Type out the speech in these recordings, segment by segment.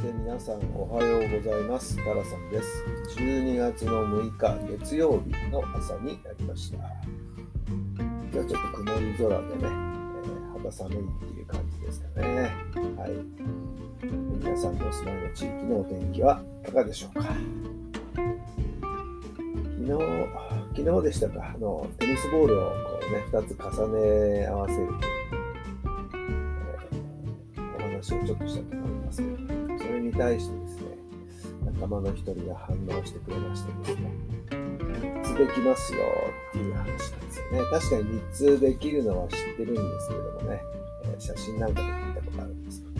して皆さんおはようございます。タラさんです。12月の6日月曜日の朝になりました。今日はちょっと曇り空でね、えー肌寒いっていう感じですかね。はい。皆さんのお住まいの地域のお天気はいかがでしょうか。昨日昨日でしたか。あのテニスボールをこうね2つ重ね合わせるという話をちょっとしたと思いますけど、に対してですね、仲間の一人が反応してくれましてですね、3つできますよっていう話なんですよね。確かに3つできるのは知ってるんですけどもね、えー写真なんかで見たことあるんですけど、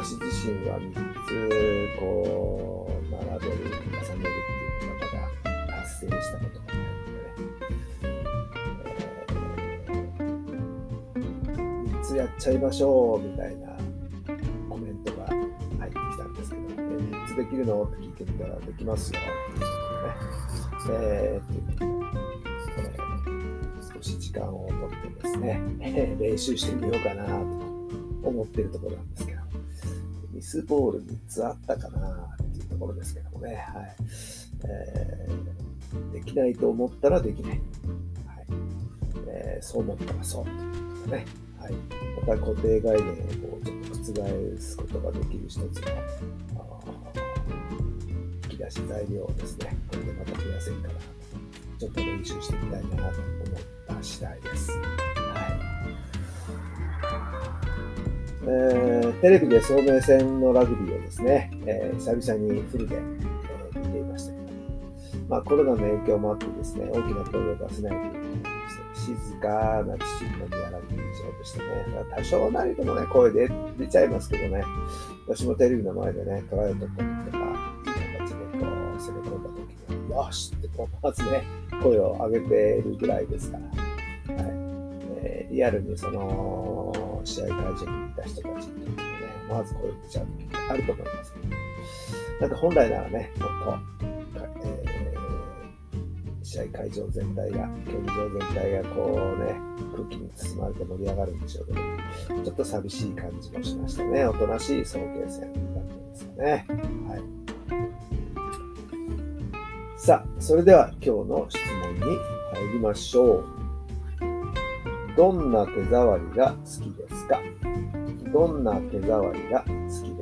私自身は3つこう、並べる、重ねるっていうのがまだ達成したことがないのでね、3つやっちゃいましょうみたいなできるの？って聞いてみたらできますよっていうことでね。えーっていうこれ少し時間をとってですね、練習してみようかなと思ってるところなんですけど、ミスボール3つあったかなっていうところですけどもね、はいえーできないと思ったらできない。はいえーそう思ったらそうということでね。はい、また固定概念をこうちょっと覆すことができる一つのき出し材料をですね、これでまた増やせるかなと、ちょっと練習してみたいなと思った次第です。はい。えーテレビで聡明戦のラグビーをですね、えー久々にフルで、えー見ていましたけど、まあ、コロナの影響もあってですね、大きな声を出せないということですね、静かな父の宮ラグビー場でしたね。多少なりともね、声で出ちゃいますけどね、私もテレビの前でね、トライを取った時よしってこう、まずね、声を上げているぐらいですから、はいえーリアルにその、試合会場にいた人たちにとってもね、思わず声を出ちゃう時ってあると思いますけど、本来ならね、もっと、えー試合会場全体が、競技場全体がこうね、空気に包まれて盛り上がるんでしょうけど、ちょっと寂しい感じもしましたね。おとなしい早慶戦だったんですよね。はい。さあ、それでは今日の質問に入りましょう。どんな手触りが好きですか？どんな手触りが好き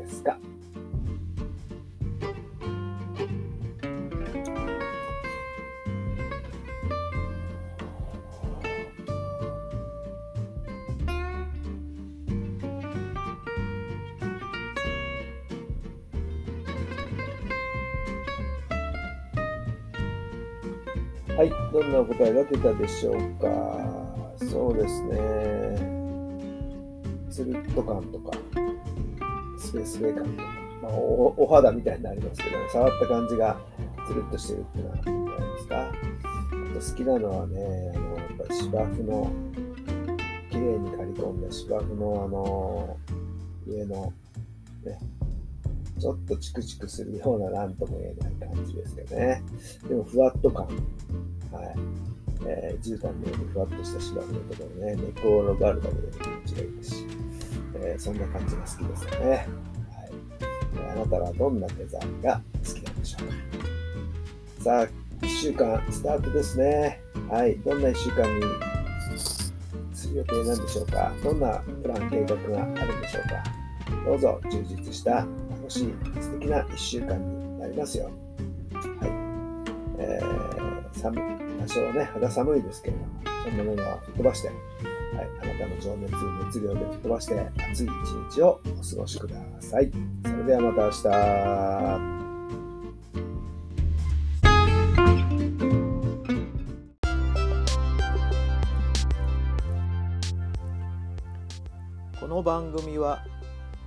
はい、どんなお答えが出たでしょうか？そうですね。ツルッと感とか、スペースベ感とか、まあ、おお肌みたいになりますけどね、触った感じがツルッとしてるっていうのはあるんじゃないですか。あと好きなのはね、あの、やっぱ芝生の、綺麗に刈り込んだ芝生のあの、上の、ね、ちょっとチクチクするようななんとも言えない感じですけどね。でもふわっと感。はい。えー、絨毯のようにふわっとした芝生のところね、寝転がるだけで気持ちがいいですし、えーそんな感じが好きですよね。はい。あなたはどんなデザインが好きなんでしょうか。さあ、1週間スタートですね。はい。どんな1週間にする予定なんでしょうか。どんなプラン、計画があるんでしょうか。どうぞ充実したしい素敵な1週間になりますよ。はい。えー、寒い、多少ね、肌寒いですけれども、そんなものは吹っ飛ばして、はい、あなたの情熱、熱量で吹っ飛ばして、暑い一日をお過ごしください。それではまた明日。この番組は